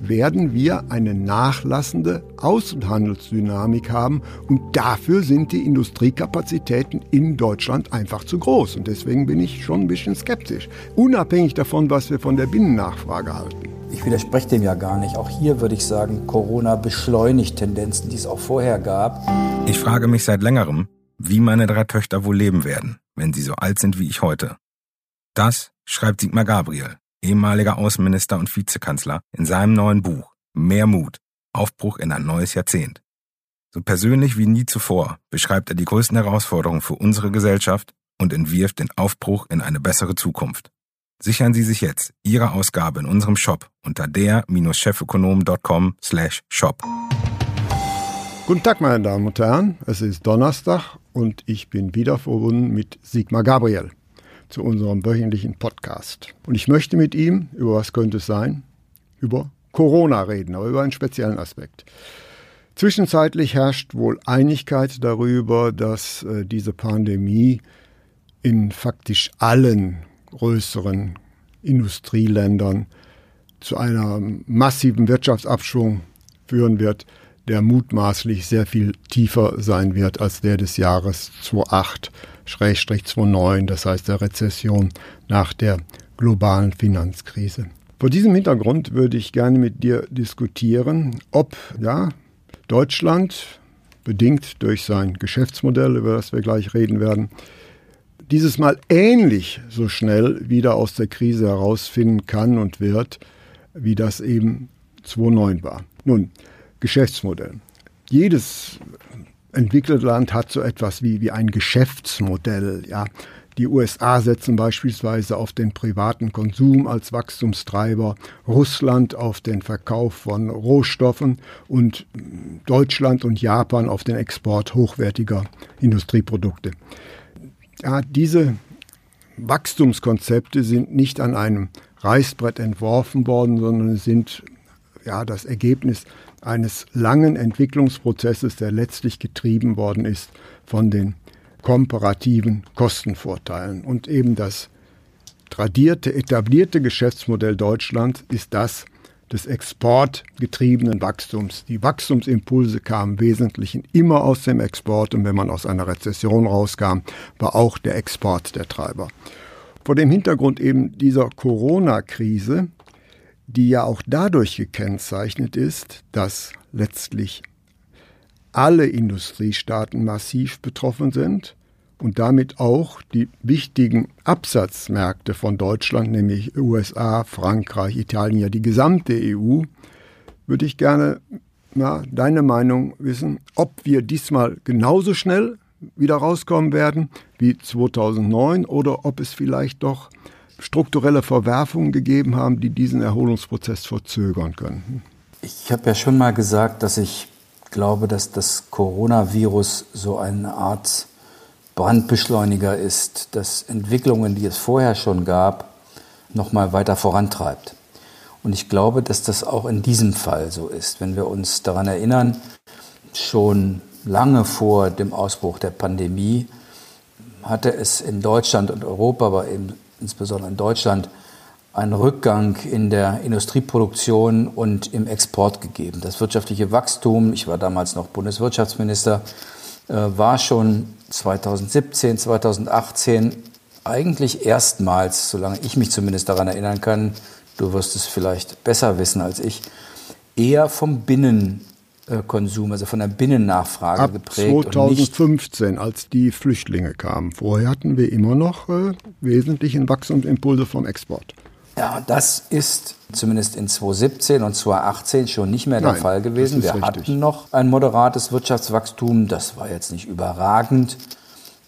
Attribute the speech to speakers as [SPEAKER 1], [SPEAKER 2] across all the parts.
[SPEAKER 1] werden wir eine nachlassende Außenhandelsdynamik haben und dafür sind die Industriekapazitäten in Deutschland einfach zu groß und deswegen bin ich schon ein bisschen skeptisch, unabhängig davon, was wir von der Binnennachfrage halten.
[SPEAKER 2] Ich widerspreche dem ja gar nicht. Auch hier würde ich sagen, Corona beschleunigt Tendenzen, die es auch vorher gab.
[SPEAKER 3] Ich frage mich seit längerem, wie meine drei Töchter wohl leben werden, wenn sie so alt sind wie ich heute. Das schreibt Sigmar Gabriel, ehemaliger Außenminister und Vizekanzler, in seinem neuen Buch Mehr Mut, Aufbruch in ein neues Jahrzehnt. So persönlich wie nie zuvor beschreibt er die größten Herausforderungen für unsere Gesellschaft und entwirft den Aufbruch in eine bessere Zukunft. Sichern Sie sich jetzt Ihre Ausgabe in unserem Shop unter der-chefökonom.com slash shop.
[SPEAKER 1] Guten Tag, meine Damen und Herren. Es ist Donnerstag und ich bin wieder verbunden mit Sigmar Gabriel zu unserem wöchentlichen Podcast. Und ich möchte mit ihm, über was könnte es sein? Über Corona reden, aber über einen speziellen Aspekt. Zwischenzeitlich herrscht wohl Einigkeit darüber, dass äh, diese Pandemie in faktisch allen größeren Industrieländern zu einem massiven Wirtschaftsabschwung führen wird, der mutmaßlich sehr viel tiefer sein wird als der des Jahres 2008-2009, das heißt der Rezession nach der globalen Finanzkrise. Vor diesem Hintergrund würde ich gerne mit dir diskutieren, ob ja, Deutschland, bedingt durch sein Geschäftsmodell, über das wir gleich reden werden, dieses Mal ähnlich so schnell wieder aus der Krise herausfinden kann und wird, wie das eben 2009 war. Nun, Geschäftsmodell. Jedes entwickelte Land hat so etwas wie, wie ein Geschäftsmodell. Ja. Die USA setzen beispielsweise auf den privaten Konsum als Wachstumstreiber, Russland auf den Verkauf von Rohstoffen und Deutschland und Japan auf den Export hochwertiger Industrieprodukte ja, diese Wachstumskonzepte sind nicht an einem Reißbrett entworfen worden, sondern sind ja das Ergebnis eines langen Entwicklungsprozesses, der letztlich getrieben worden ist von den komparativen Kostenvorteilen. Und eben das tradierte, etablierte Geschäftsmodell Deutschland ist das, des exportgetriebenen Wachstums. Die Wachstumsimpulse kamen im Wesentlichen immer aus dem Export und wenn man aus einer Rezession rauskam, war auch der Export der Treiber. Vor dem Hintergrund eben dieser Corona-Krise, die ja auch dadurch gekennzeichnet ist, dass letztlich alle Industriestaaten massiv betroffen sind und damit auch die wichtigen Absatzmärkte von Deutschland, nämlich USA, Frankreich, Italien, ja die gesamte EU, würde ich gerne na, deine Meinung wissen, ob wir diesmal genauso schnell wieder rauskommen werden wie 2009 oder ob es vielleicht doch strukturelle Verwerfungen gegeben haben, die diesen Erholungsprozess verzögern könnten.
[SPEAKER 2] Ich habe ja schon mal gesagt, dass ich glaube, dass das Coronavirus so eine Art Brandbeschleuniger ist, das Entwicklungen, die es vorher schon gab, noch mal weiter vorantreibt. Und ich glaube, dass das auch in diesem Fall so ist. Wenn wir uns daran erinnern, schon lange vor dem Ausbruch der Pandemie hatte es in Deutschland und Europa, aber eben insbesondere in Deutschland, einen Rückgang in der Industrieproduktion und im Export gegeben. Das wirtschaftliche Wachstum, ich war damals noch Bundeswirtschaftsminister, äh, war schon 2017, 2018 eigentlich erstmals, solange ich mich zumindest daran erinnern kann, du wirst es vielleicht besser wissen als ich, eher vom Binnenkonsum, also von der Binnennachfrage
[SPEAKER 1] Ab
[SPEAKER 2] geprägt.
[SPEAKER 1] 2015, als die Flüchtlinge kamen. Vorher hatten wir immer noch äh, wesentlichen Wachstumsimpulse vom Export.
[SPEAKER 2] Ja, das ist zumindest in 2017 und 2018 schon nicht mehr der
[SPEAKER 1] Nein,
[SPEAKER 2] Fall gewesen. Wir
[SPEAKER 1] richtig.
[SPEAKER 2] hatten noch ein moderates Wirtschaftswachstum, das war jetzt nicht überragend,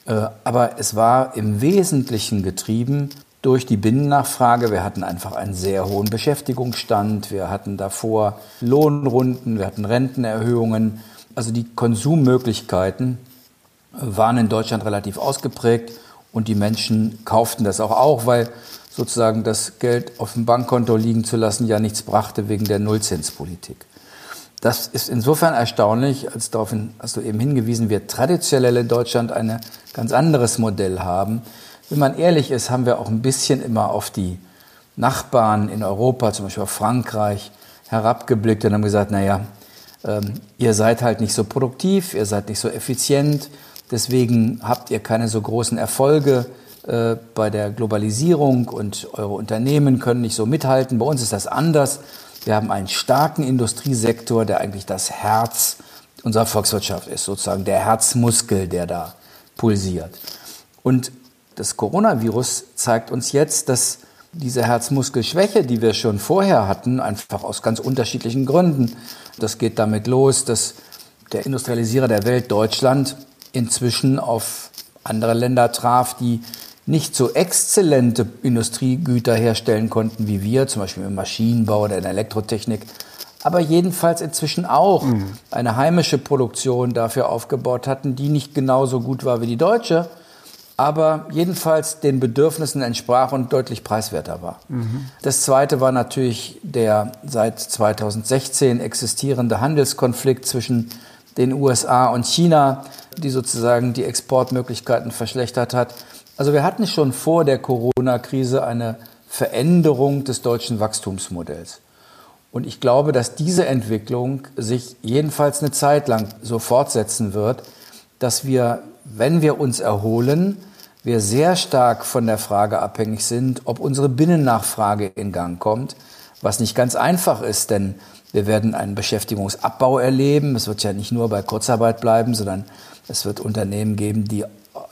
[SPEAKER 2] äh, aber es war im Wesentlichen getrieben durch die Binnennachfrage. Wir hatten einfach einen sehr hohen Beschäftigungsstand, wir hatten davor Lohnrunden, wir hatten Rentenerhöhungen, also die Konsummöglichkeiten waren in Deutschland relativ ausgeprägt und die Menschen kauften das auch, auch weil sozusagen das Geld auf dem Bankkonto liegen zu lassen ja nichts brachte wegen der Nullzinspolitik. Das ist insofern erstaunlich, als darauf hast du eben hingewiesen, wir traditionell in Deutschland ein ganz anderes Modell haben. Wenn man ehrlich ist, haben wir auch ein bisschen immer auf die Nachbarn in Europa, zum Beispiel auf Frankreich, herabgeblickt und haben gesagt, naja, ähm, ihr seid halt nicht so produktiv, ihr seid nicht so effizient, deswegen habt ihr keine so großen Erfolge äh, bei der Globalisierung und eure Unternehmen können nicht so mithalten. Bei uns ist das anders. Wir haben einen starken Industriesektor, der eigentlich das Herz unserer Volkswirtschaft ist, sozusagen der Herzmuskel, der da pulsiert. Und das Coronavirus zeigt uns jetzt, dass diese Herzmuskelschwäche, die wir schon vorher hatten, einfach aus ganz unterschiedlichen Gründen, das geht damit los, dass der Industrialisierer der Welt, Deutschland, inzwischen auf andere Länder traf, die nicht so exzellente Industriegüter herstellen konnten wie wir, zum Beispiel im Maschinenbau oder in der Elektrotechnik, aber jedenfalls inzwischen auch mhm. eine heimische Produktion dafür aufgebaut hatten, die nicht genauso gut war wie die deutsche, aber jedenfalls den Bedürfnissen entsprach und deutlich preiswerter war. Mhm. Das zweite war natürlich der seit 2016 existierende Handelskonflikt zwischen den USA und China, die sozusagen die Exportmöglichkeiten verschlechtert hat. Also wir hatten schon vor der Corona-Krise eine Veränderung des deutschen Wachstumsmodells. Und ich glaube, dass diese Entwicklung sich jedenfalls eine Zeit lang so fortsetzen wird, dass wir, wenn wir uns erholen, wir sehr stark von der Frage abhängig sind, ob unsere Binnennachfrage in Gang kommt, was nicht ganz einfach ist, denn wir werden einen Beschäftigungsabbau erleben. Es wird ja nicht nur bei Kurzarbeit bleiben, sondern es wird Unternehmen geben, die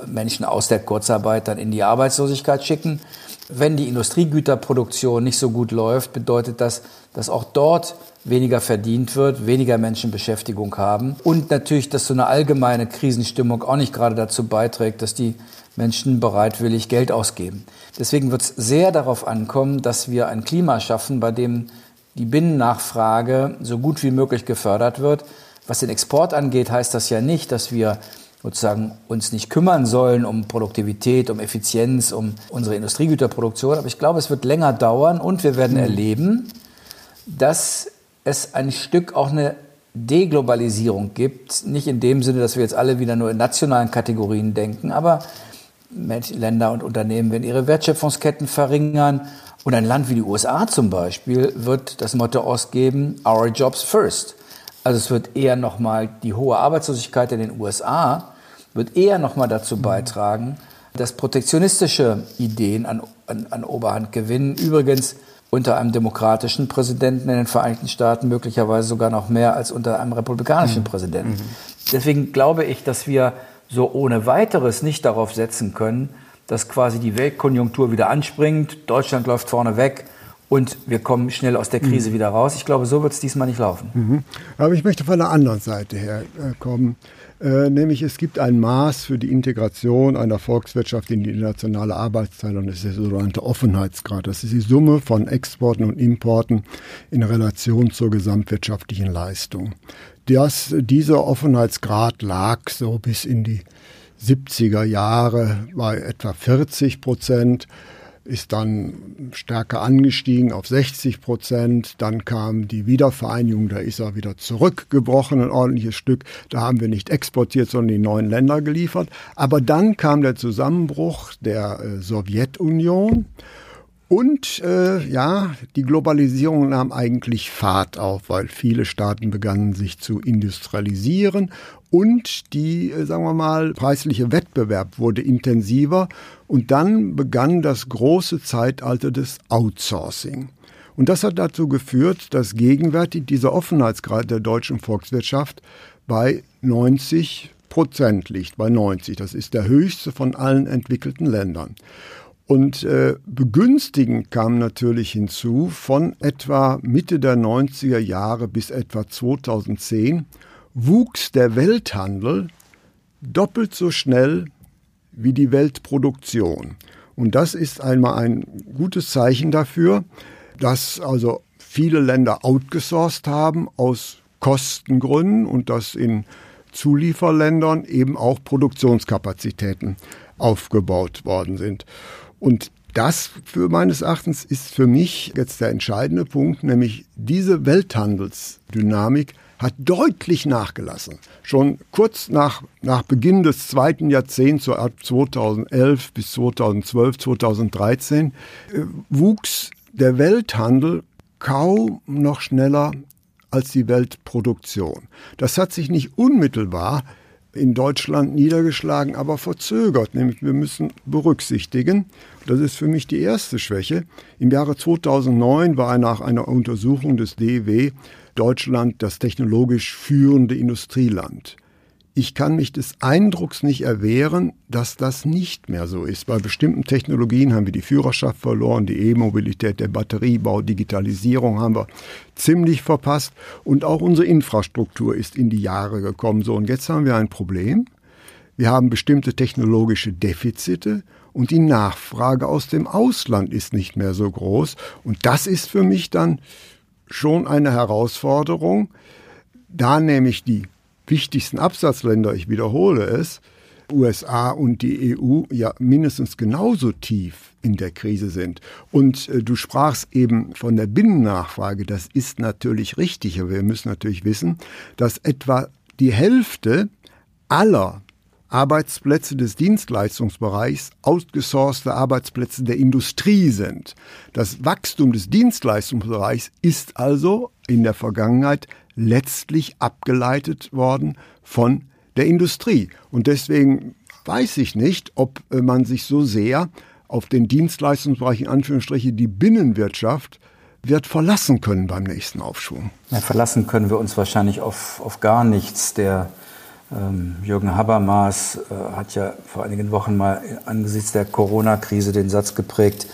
[SPEAKER 2] Menschen aus der Kurzarbeit dann in die Arbeitslosigkeit schicken. Wenn die Industriegüterproduktion nicht so gut läuft, bedeutet das, dass auch dort weniger verdient wird, weniger Menschen Beschäftigung haben und natürlich, dass so eine allgemeine Krisenstimmung auch nicht gerade dazu beiträgt, dass die Menschen bereitwillig Geld ausgeben. Deswegen wird es sehr darauf ankommen, dass wir ein Klima schaffen, bei dem die Binnennachfrage so gut wie möglich gefördert wird. Was den Export angeht, heißt das ja nicht, dass wir sozusagen uns nicht kümmern sollen um Produktivität, um Effizienz, um unsere Industriegüterproduktion. Aber ich glaube, es wird länger dauern und wir werden mhm. erleben, dass es ein Stück auch eine Deglobalisierung gibt. Nicht in dem Sinne, dass wir jetzt alle wieder nur in nationalen Kategorien denken, aber Länder und Unternehmen werden ihre Wertschöpfungsketten verringern. Und ein Land wie die USA zum Beispiel wird das Motto ausgeben, Our Jobs First. Also es wird eher nochmal die hohe Arbeitslosigkeit in den USA wird eher nochmal dazu beitragen, dass protektionistische Ideen an, an, an Oberhand gewinnen. Übrigens unter einem demokratischen Präsidenten in den Vereinigten Staaten möglicherweise sogar noch mehr als unter einem republikanischen mhm. Präsidenten. Mhm. Deswegen glaube ich, dass wir so ohne weiteres nicht darauf setzen können, dass quasi die Weltkonjunktur wieder anspringt, Deutschland läuft vorne weg und wir kommen schnell aus der Krise mhm. wieder raus. Ich glaube, so wird es diesmal nicht laufen.
[SPEAKER 1] Mhm. Aber ich möchte von der anderen Seite her äh, kommen. Äh, nämlich es gibt ein Maß für die Integration einer Volkswirtschaft in die internationale Arbeitsteilung, das ist der sogenannte Offenheitsgrad. Das ist die Summe von Exporten und Importen in Relation zur gesamtwirtschaftlichen Leistung. Das, dieser Offenheitsgrad lag so bis in die 70er Jahre bei etwa 40 Prozent ist dann stärker angestiegen auf 60 Prozent. Dann kam die Wiedervereinigung, da ist er wieder zurückgebrochen, ein ordentliches Stück. Da haben wir nicht exportiert, sondern die neuen Länder geliefert. Aber dann kam der Zusammenbruch der äh, Sowjetunion. Und äh, ja, die Globalisierung nahm eigentlich Fahrt auf, weil viele Staaten begannen sich zu industrialisieren und die, äh, sagen wir mal, preisliche Wettbewerb wurde intensiver und dann begann das große Zeitalter des Outsourcing. Und das hat dazu geführt, dass gegenwärtig dieser Offenheitsgrad der deutschen Volkswirtschaft bei 90 Prozent liegt, bei 90. Das ist der höchste von allen entwickelten Ländern. Und äh, begünstigend kam natürlich hinzu von etwa Mitte der 90er Jahre bis etwa 2010 wuchs der Welthandel doppelt so schnell wie die Weltproduktion. Und das ist einmal ein gutes Zeichen dafür, dass also viele Länder outgesourced haben aus Kostengründen und das in Zulieferländern eben auch Produktionskapazitäten aufgebaut worden sind. Und das für meines Erachtens ist für mich jetzt der entscheidende Punkt, nämlich diese Welthandelsdynamik hat deutlich nachgelassen. Schon kurz nach, nach Beginn des zweiten Jahrzehnts, so ab 2011 bis 2012, 2013, äh, wuchs der Welthandel kaum noch schneller als die Weltproduktion. Das hat sich nicht unmittelbar in Deutschland niedergeschlagen, aber verzögert. Nämlich wir müssen berücksichtigen, das ist für mich die erste Schwäche. Im Jahre 2009 war nach einer Untersuchung des DW Deutschland das technologisch führende Industrieland. Ich kann mich des Eindrucks nicht erwehren, dass das nicht mehr so ist. Bei bestimmten Technologien haben wir die Führerschaft verloren, die E-Mobilität, der Batteriebau, Digitalisierung haben wir ziemlich verpasst und auch unsere Infrastruktur ist in die Jahre gekommen. So, und jetzt haben wir ein Problem. Wir haben bestimmte technologische Defizite und die Nachfrage aus dem Ausland ist nicht mehr so groß. Und das ist für mich dann schon eine Herausforderung, da nämlich die wichtigsten Absatzländer, ich wiederhole es, USA und die EU ja mindestens genauso tief in der Krise sind. Und äh, du sprachst eben von der Binnennachfrage. Das ist natürlich richtig, aber wir müssen natürlich wissen, dass etwa die Hälfte aller Arbeitsplätze des Dienstleistungsbereichs outgesourcete Arbeitsplätze der Industrie sind. Das Wachstum des Dienstleistungsbereichs ist also in der Vergangenheit letztlich abgeleitet worden von der Industrie. Und deswegen weiß ich nicht, ob äh, man sich so sehr auf den Dienstleistungsbereich, in Anführungsstriche die Binnenwirtschaft, wird verlassen können beim nächsten Aufschwung.
[SPEAKER 2] Ja, verlassen können wir uns wahrscheinlich auf, auf gar nichts. Der ähm, Jürgen Habermas äh, hat ja vor einigen Wochen mal angesichts der Corona-Krise den Satz geprägt,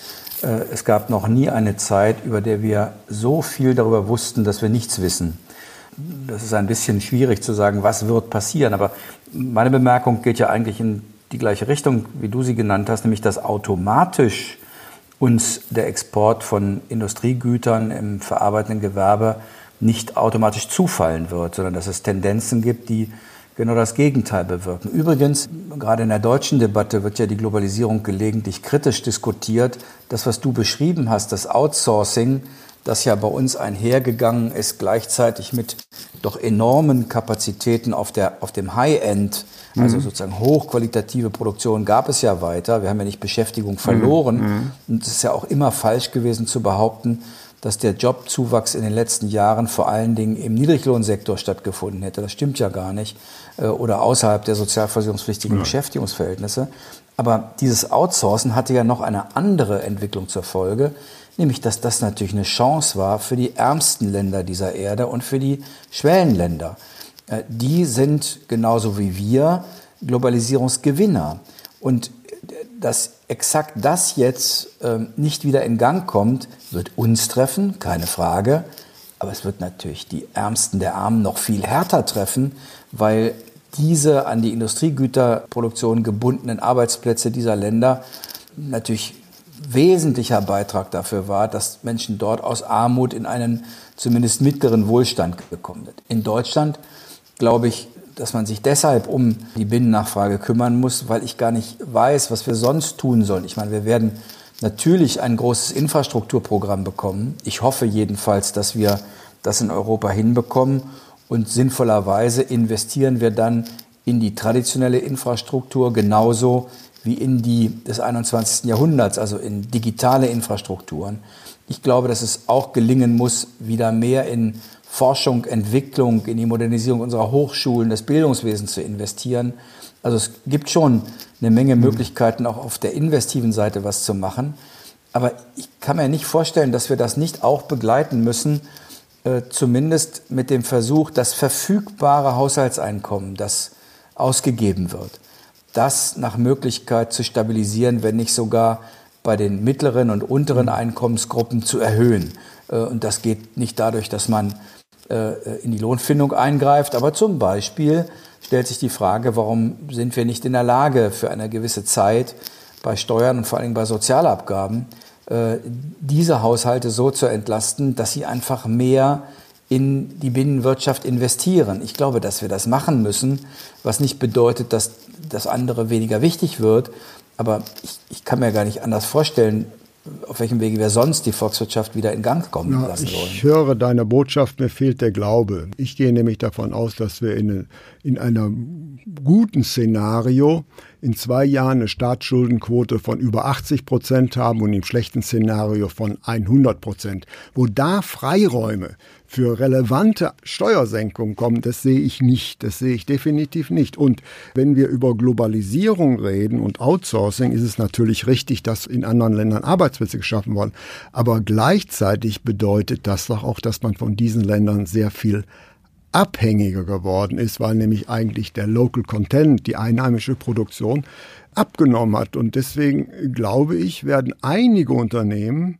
[SPEAKER 2] äh, es gab noch nie eine Zeit, über der wir so viel darüber wussten, dass wir nichts wissen. Das ist ein bisschen schwierig zu sagen, was wird passieren. Aber meine Bemerkung geht ja eigentlich in die gleiche Richtung, wie du sie genannt hast, nämlich dass automatisch uns der Export von Industriegütern im verarbeitenden Gewerbe nicht automatisch zufallen wird, sondern dass es Tendenzen gibt, die genau das Gegenteil bewirken. Übrigens, gerade in der deutschen Debatte wird ja die Globalisierung gelegentlich kritisch diskutiert. Das, was du beschrieben hast, das Outsourcing, das ja bei uns einhergegangen ist, gleichzeitig mit doch enormen Kapazitäten auf, der, auf dem High-End, also mhm. sozusagen hochqualitative Produktion, gab es ja weiter. Wir haben ja nicht Beschäftigung verloren. Mhm. Und es ist ja auch immer falsch gewesen zu behaupten, dass der Jobzuwachs in den letzten Jahren vor allen Dingen im Niedriglohnsektor stattgefunden hätte. Das stimmt ja gar nicht. Äh, oder außerhalb der sozialversicherungspflichtigen ja. Beschäftigungsverhältnisse. Aber dieses Outsourcen hatte ja noch eine andere Entwicklung zur Folge, nämlich dass das natürlich eine Chance war für die ärmsten Länder dieser Erde und für die Schwellenländer. Äh, die sind genauso wie wir Globalisierungsgewinner. Und dass exakt das jetzt ähm, nicht wieder in Gang kommt, wird uns treffen, keine Frage. Aber es wird natürlich die Ärmsten der Armen noch viel härter treffen, weil diese an die Industriegüterproduktion gebundenen Arbeitsplätze dieser Länder natürlich wesentlicher Beitrag dafür war, dass Menschen dort aus Armut in einen zumindest mittleren Wohlstand gekommen sind. In Deutschland, glaube ich, dass man sich deshalb um die Binnennachfrage kümmern muss, weil ich gar nicht weiß, was wir sonst tun sollen. Ich meine, wir werden natürlich ein großes Infrastrukturprogramm bekommen. Ich hoffe jedenfalls, dass wir das in Europa hinbekommen und sinnvollerweise investieren wir dann in die traditionelle Infrastruktur genauso wie in die des 21. Jahrhunderts, also in digitale Infrastrukturen. Ich glaube, dass es auch gelingen muss, wieder mehr in Forschung, Entwicklung, in die Modernisierung unserer Hochschulen, des Bildungswesens zu investieren. Also es gibt schon eine Menge mhm. Möglichkeiten, auch auf der investiven Seite was zu machen. Aber ich kann mir nicht vorstellen, dass wir das nicht auch begleiten müssen, äh, zumindest mit dem Versuch, das verfügbare Haushaltseinkommen, das ausgegeben wird, das nach Möglichkeit zu stabilisieren, wenn nicht sogar bei den mittleren und unteren mhm. Einkommensgruppen zu erhöhen. Äh, und das geht nicht dadurch, dass man äh, in die Lohnfindung eingreift. Aber zum Beispiel stellt sich die Frage, warum sind wir nicht in der Lage, für eine gewisse Zeit bei Steuern und vor allem bei Sozialabgaben äh, diese Haushalte so zu entlasten, dass sie einfach mehr in die Binnenwirtschaft investieren. Ich glaube, dass wir das machen müssen, was nicht bedeutet, dass das andere weniger wichtig wird. Aber ich, ich kann mir gar nicht anders vorstellen, auf welchem Wege wir sonst die Volkswirtschaft wieder in Gang kommen
[SPEAKER 1] ja,
[SPEAKER 2] lassen wollen.
[SPEAKER 1] Ich höre deine Botschaft, mir fehlt der Glaube. Ich gehe nämlich davon aus, dass wir in, in einem guten Szenario in zwei Jahren eine Staatsschuldenquote von über 80 Prozent haben und im schlechten Szenario von 100 Prozent. Wo da Freiräume für relevante Steuersenkungen kommen, das sehe ich nicht. Das sehe ich definitiv nicht. Und wenn wir über Globalisierung reden und Outsourcing, ist es natürlich richtig, dass in anderen Ländern Arbeitsplätze geschaffen wurden. Aber gleichzeitig bedeutet das doch auch, dass man von diesen Ländern sehr viel abhängiger geworden ist, weil nämlich eigentlich der Local Content, die einheimische Produktion, abgenommen hat. Und deswegen glaube ich, werden einige Unternehmen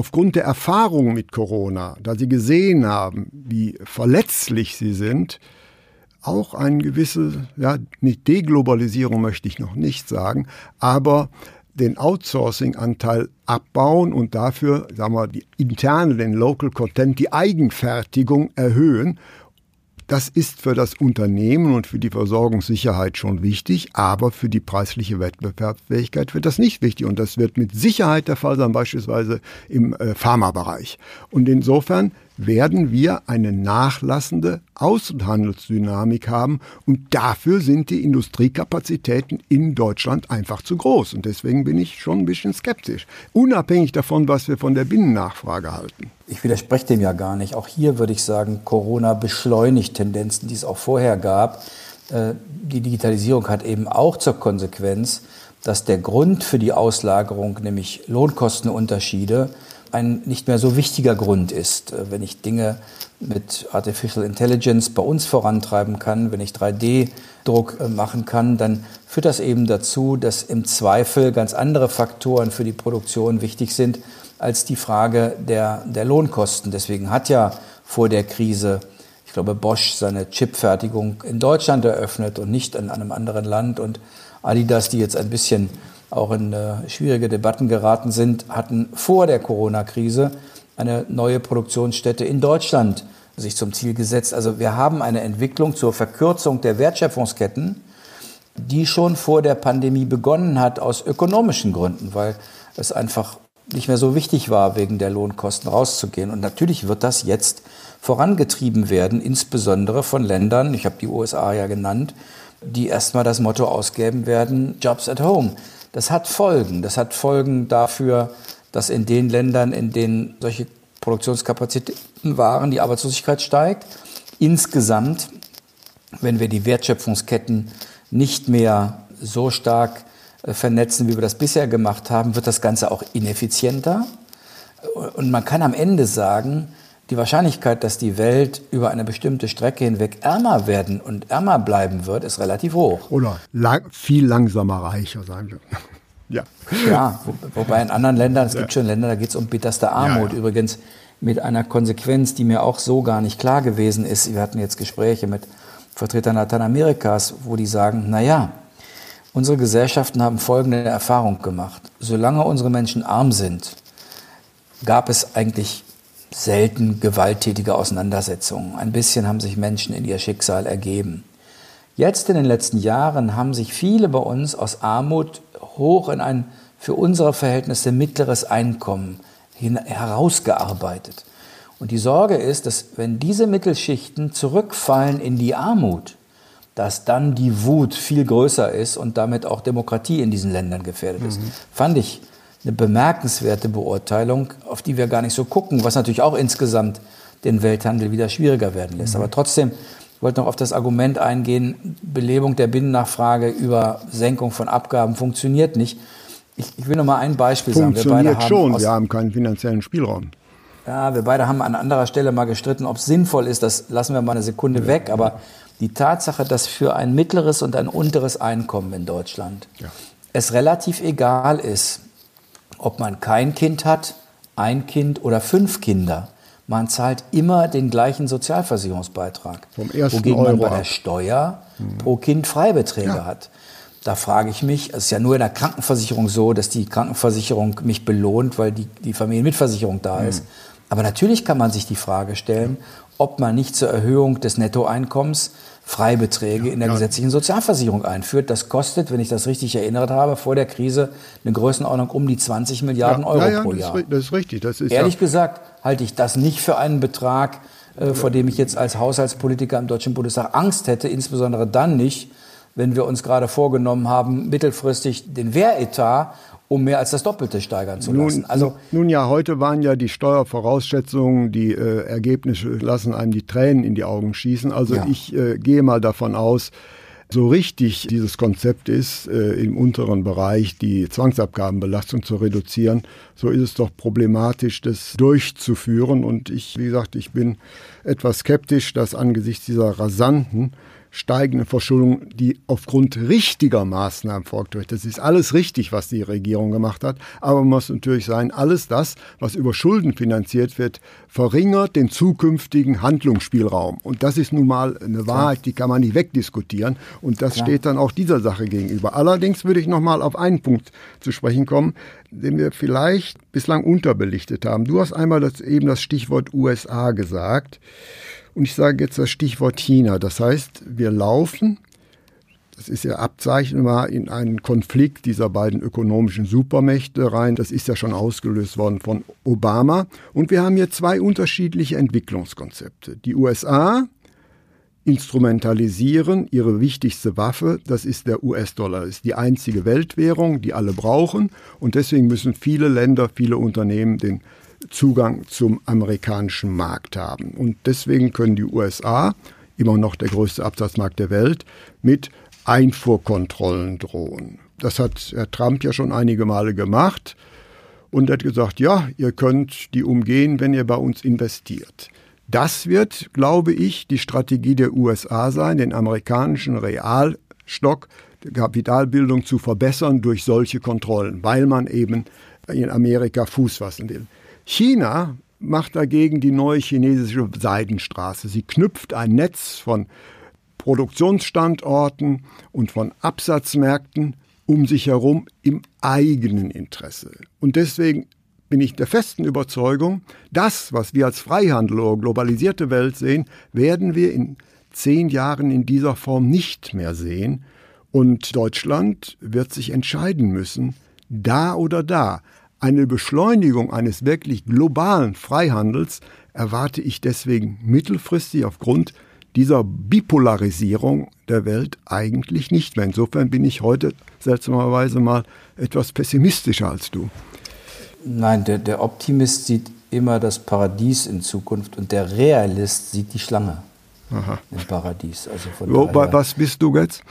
[SPEAKER 1] aufgrund der Erfahrung mit Corona, da sie gesehen haben, wie verletzlich sie sind, auch eine gewisse, ja, nicht Deglobalisierung möchte ich noch nicht sagen, aber den Outsourcing-Anteil abbauen und dafür, sagen wir, die interne, den Local Content, die Eigenfertigung erhöhen. Das ist für das Unternehmen und für die Versorgungssicherheit schon wichtig, aber für die preisliche Wettbewerbsfähigkeit wird das nicht wichtig. Und das wird mit Sicherheit der Fall sein, beispielsweise im äh, Pharmabereich. Und insofern werden wir eine nachlassende Außenhandelsdynamik haben und dafür sind die Industriekapazitäten in Deutschland einfach zu groß und deswegen bin ich schon ein bisschen skeptisch, unabhängig davon, was wir von der Binnennachfrage halten.
[SPEAKER 2] Ich widerspreche dem ja gar nicht. Auch hier würde ich sagen, Corona beschleunigt Tendenzen, die es auch vorher gab. Äh, die Digitalisierung hat eben auch zur Konsequenz, dass der Grund für die Auslagerung, nämlich Lohnkostenunterschiede, ein nicht mehr so wichtiger Grund ist. Äh, wenn ich Dinge mit Artificial Intelligence bei uns vorantreiben kann, wenn ich 3D-Druck äh, machen kann, dann führt das eben dazu, dass im Zweifel ganz andere Faktoren für die Produktion wichtig sind als die Frage der, der Lohnkosten. Deswegen hat ja vor der Krise, ich glaube, Bosch seine Chipfertigung in Deutschland eröffnet und nicht in einem anderen Land. Und Adidas, die jetzt ein bisschen auch in äh, schwierige Debatten geraten sind, hatten vor der Corona-Krise eine neue Produktionsstätte in Deutschland sich zum Ziel gesetzt. Also wir haben eine Entwicklung zur Verkürzung der Wertschöpfungsketten, die schon vor der Pandemie begonnen hat aus ökonomischen Gründen, weil es einfach nicht mehr so wichtig war, wegen der Lohnkosten rauszugehen. Und natürlich wird das jetzt vorangetrieben werden, insbesondere von Ländern, ich habe die USA ja genannt, die erstmal das Motto ausgeben werden, Jobs at Home. Das hat Folgen. Das hat Folgen dafür, dass in den Ländern, in denen solche Produktionskapazitäten waren, die Arbeitslosigkeit steigt. Insgesamt, wenn wir die Wertschöpfungsketten nicht mehr so stark äh, vernetzen, wie wir das bisher gemacht haben, wird das Ganze auch ineffizienter. Und man kann am Ende sagen, die Wahrscheinlichkeit, dass die Welt über eine bestimmte Strecke hinweg ärmer werden und ärmer bleiben wird, ist relativ hoch.
[SPEAKER 1] Oder lang, viel langsamer reicher sein wird.
[SPEAKER 2] ja. Ja, wo, wobei in anderen Ländern, es ja. gibt schon Länder, da geht es um bitterste Armut. Ja, ja. Übrigens mit einer Konsequenz, die mir auch so gar nicht klar gewesen ist. Wir hatten jetzt Gespräche mit Vertretern Lateinamerikas, wo die sagen, na ja, unsere Gesellschaften haben folgende Erfahrung gemacht. Solange unsere Menschen arm sind, gab es eigentlich selten gewalttätige Auseinandersetzungen. Ein bisschen haben sich Menschen in ihr Schicksal ergeben. Jetzt in den letzten Jahren haben sich viele bei uns aus Armut hoch in ein für unsere Verhältnisse mittleres Einkommen herausgearbeitet. Und die Sorge ist, dass wenn diese Mittelschichten zurückfallen in die Armut, dass dann die Wut viel größer ist und damit auch Demokratie in diesen Ländern gefährdet ist. Mhm. Fand ich eine bemerkenswerte Beurteilung, auf die wir gar nicht so gucken, was natürlich auch insgesamt den Welthandel wieder schwieriger werden lässt. Mhm. Aber trotzdem, ich wollte noch auf das Argument eingehen, Belebung der Binnennachfrage über Senkung von Abgaben funktioniert nicht. Ich, ich will noch mal ein Beispiel
[SPEAKER 1] sagen. Wir beide haben schon, wir haben keinen finanziellen Spielraum.
[SPEAKER 2] Ja, wir beide haben an anderer Stelle mal gestritten, ob es sinnvoll ist, das lassen wir mal eine Sekunde ja. weg, aber die Tatsache, dass für ein mittleres und ein unteres Einkommen in Deutschland ja. es relativ egal ist, ob man kein Kind hat, ein Kind oder fünf Kinder. Man zahlt immer den gleichen Sozialversicherungsbeitrag.
[SPEAKER 1] Vom ersten
[SPEAKER 2] wogegen
[SPEAKER 1] Euro
[SPEAKER 2] man bei der Steuer mhm. pro Kind Freibeträge ja. hat. Da frage ich mich, es ist ja nur in der Krankenversicherung so, dass die Krankenversicherung mich belohnt, weil die, die Familienmitversicherung da mhm. ist. Aber natürlich kann man sich die Frage stellen, ob man nicht zur Erhöhung des Nettoeinkommens Freibeträge ja, in der ja. gesetzlichen Sozialversicherung einführt. Das kostet, wenn ich das richtig erinnert habe, vor der Krise eine Größenordnung um die 20 Milliarden ja, Euro pro Jahr.
[SPEAKER 1] Das ist richtig. Das ist
[SPEAKER 2] Ehrlich gesagt halte ich das nicht für einen Betrag, äh, vor dem ich jetzt als Haushaltspolitiker im Deutschen Bundestag Angst hätte, insbesondere dann nicht, wenn wir uns gerade vorgenommen haben, mittelfristig den Wehretat um mehr als das Doppelte steigern zu lassen.
[SPEAKER 1] Nun, also nun ja, heute waren ja die Steuervorausschätzungen, die äh, Ergebnisse lassen einem die Tränen in die Augen schießen. Also ja. ich äh, gehe mal davon aus, so richtig dieses Konzept ist, äh, im unteren Bereich die Zwangsabgabenbelastung zu reduzieren, so ist es doch problematisch, das durchzuführen. Und ich, wie gesagt, ich bin etwas skeptisch, dass angesichts dieser rasanten steigende Verschuldung, die aufgrund richtiger Maßnahmen folgt. Das ist alles richtig, was die Regierung gemacht hat. Aber man muss natürlich sein, alles das, was über Schulden finanziert wird, verringert den zukünftigen Handlungsspielraum. Und das ist nun mal eine Wahrheit, die kann man nicht wegdiskutieren. Und das Klar. steht dann auch dieser Sache gegenüber. Allerdings würde ich noch mal auf einen Punkt zu sprechen kommen, den wir vielleicht bislang unterbelichtet haben. Du hast einmal das, eben das Stichwort USA gesagt. Und ich sage jetzt das Stichwort China. Das heißt, wir laufen, das ist ja abzeichnbar, in einen Konflikt dieser beiden ökonomischen Supermächte rein. Das ist ja schon ausgelöst worden von Obama. Und wir haben hier zwei unterschiedliche Entwicklungskonzepte. Die USA instrumentalisieren ihre wichtigste Waffe, das ist der US-Dollar. Das ist die einzige Weltwährung, die alle brauchen. Und deswegen müssen viele Länder, viele Unternehmen den Zugang zum amerikanischen Markt haben. Und deswegen können die USA, immer noch der größte Absatzmarkt der Welt, mit Einfuhrkontrollen drohen. Das hat Herr Trump ja schon einige Male gemacht und hat gesagt, ja, ihr könnt die umgehen, wenn ihr bei uns investiert. Das wird, glaube ich, die Strategie der USA sein, den amerikanischen Realstock Kapitalbildung zu verbessern durch solche Kontrollen, weil man eben in Amerika Fuß fassen will. China macht dagegen die neue chinesische Seidenstraße. Sie knüpft ein Netz von Produktionsstandorten und von Absatzmärkten um sich herum im eigenen Interesse. Und deswegen bin ich der festen Überzeugung, das, was wir als Freihandel oder globalisierte Welt sehen, werden wir in zehn Jahren in dieser Form nicht mehr sehen. Und Deutschland wird sich entscheiden müssen, da oder da. Eine Beschleunigung eines wirklich globalen Freihandels erwarte ich deswegen mittelfristig aufgrund dieser Bipolarisierung der Welt eigentlich nicht mehr. Insofern bin ich heute seltsamerweise mal etwas pessimistischer als du.
[SPEAKER 2] Nein, der, der Optimist sieht immer das Paradies in Zukunft und der Realist sieht die Schlange Aha. im Paradies.
[SPEAKER 1] Also Wo, daher, was bist du jetzt?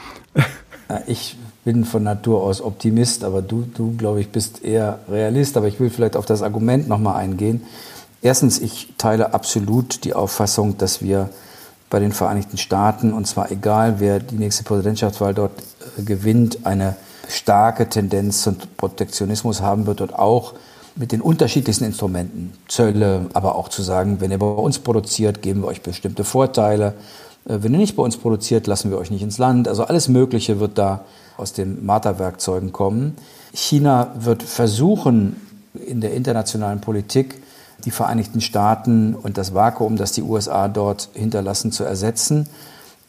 [SPEAKER 2] Ich bin von Natur aus Optimist, aber du, du glaube ich, bist eher Realist. Aber ich will vielleicht auf das Argument nochmal eingehen. Erstens, ich teile absolut die Auffassung, dass wir bei den Vereinigten Staaten, und zwar egal, wer die nächste Präsidentschaftswahl dort äh, gewinnt, eine starke Tendenz zum Protektionismus haben wird und auch mit den unterschiedlichsten Instrumenten, Zölle, aber auch zu sagen, wenn ihr bei uns produziert, geben wir euch bestimmte Vorteile. Äh, wenn ihr nicht bei uns produziert, lassen wir euch nicht ins Land. Also alles Mögliche wird da aus den Marterwerkzeugen kommen. China wird versuchen, in der internationalen Politik die Vereinigten Staaten und das Vakuum, das die USA dort hinterlassen, zu ersetzen.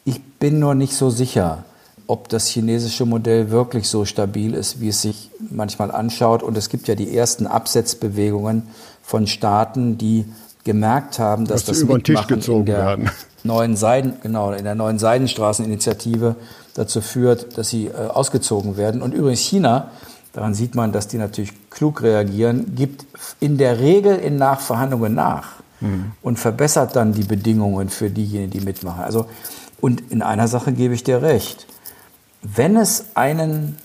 [SPEAKER 2] Ich bin nur nicht so sicher, ob das chinesische Modell wirklich so stabil ist, wie es sich manchmal anschaut. Und es gibt ja die ersten Absetzbewegungen von Staaten, die gemerkt haben, dass, dass das
[SPEAKER 1] über den Tisch gezogen werden.
[SPEAKER 2] Neuen Seiden, genau, in der neuen Seidenstraßeninitiative dazu führt, dass sie äh, ausgezogen werden. Und übrigens China, daran sieht man, dass die natürlich klug reagieren, gibt in der Regel in Nachverhandlungen nach mhm. und verbessert dann die Bedingungen für diejenigen, die mitmachen. Also, und in einer Sache gebe ich dir recht. Wenn es einen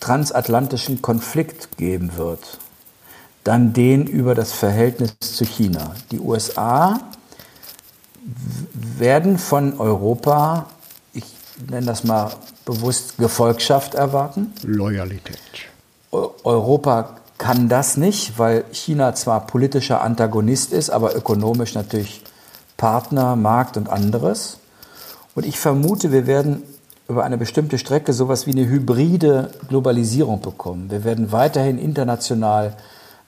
[SPEAKER 2] transatlantischen Konflikt geben wird, dann den über das Verhältnis zu China. Die USA werden von Europa nenne das mal bewusst, Gefolgschaft erwarten.
[SPEAKER 1] Loyalität.
[SPEAKER 2] Europa kann das nicht, weil China zwar politischer Antagonist ist, aber ökonomisch natürlich Partner, Markt und anderes. Und ich vermute, wir werden über eine bestimmte Strecke sowas wie eine hybride Globalisierung bekommen. Wir werden weiterhin international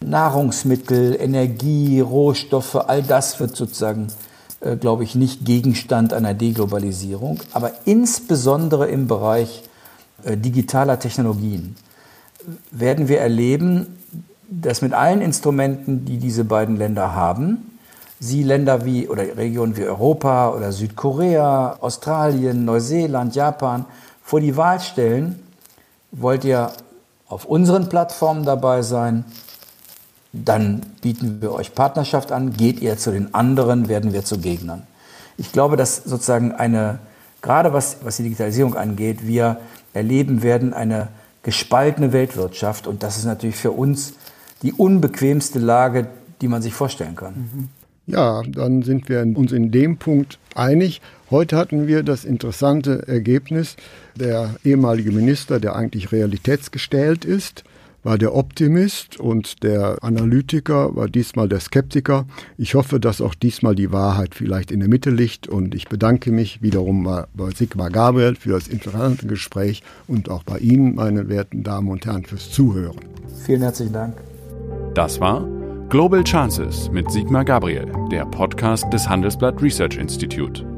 [SPEAKER 2] Nahrungsmittel, Energie, Rohstoffe, all das wird sozusagen, glaube ich, nicht Gegenstand einer Deglobalisierung, aber insbesondere im Bereich äh, digitaler Technologien werden wir erleben, dass mit allen Instrumenten, die diese beiden Länder haben, sie Länder wie oder Regionen wie Europa oder Südkorea, Australien, Neuseeland, Japan vor die Wahl stellen, wollt ihr auf unseren Plattformen dabei sein, dann bieten wir euch Partnerschaft an, geht ihr zu den anderen, werden wir zu Gegnern. Ich glaube, dass sozusagen eine, gerade was, was die Digitalisierung angeht, wir erleben werden eine gespaltene Weltwirtschaft und das ist natürlich für uns die unbequemste Lage, die man sich vorstellen kann. Mhm.
[SPEAKER 1] Ja, dann sind wir uns in dem Punkt einig. Heute hatten wir das interessante Ergebnis, der ehemalige Minister, der eigentlich realitätsgestellt ist, war der Optimist und der Analytiker war diesmal der Skeptiker. Ich hoffe, dass auch diesmal die Wahrheit vielleicht in der Mitte liegt und ich bedanke mich wiederum bei Sigmar Gabriel für das interessante Gespräch und auch bei Ihnen, meine werten Damen und Herren, fürs Zuhören.
[SPEAKER 2] Vielen herzlichen Dank.
[SPEAKER 4] Das war Global Chances mit Sigmar Gabriel, der Podcast des Handelsblatt Research Institute.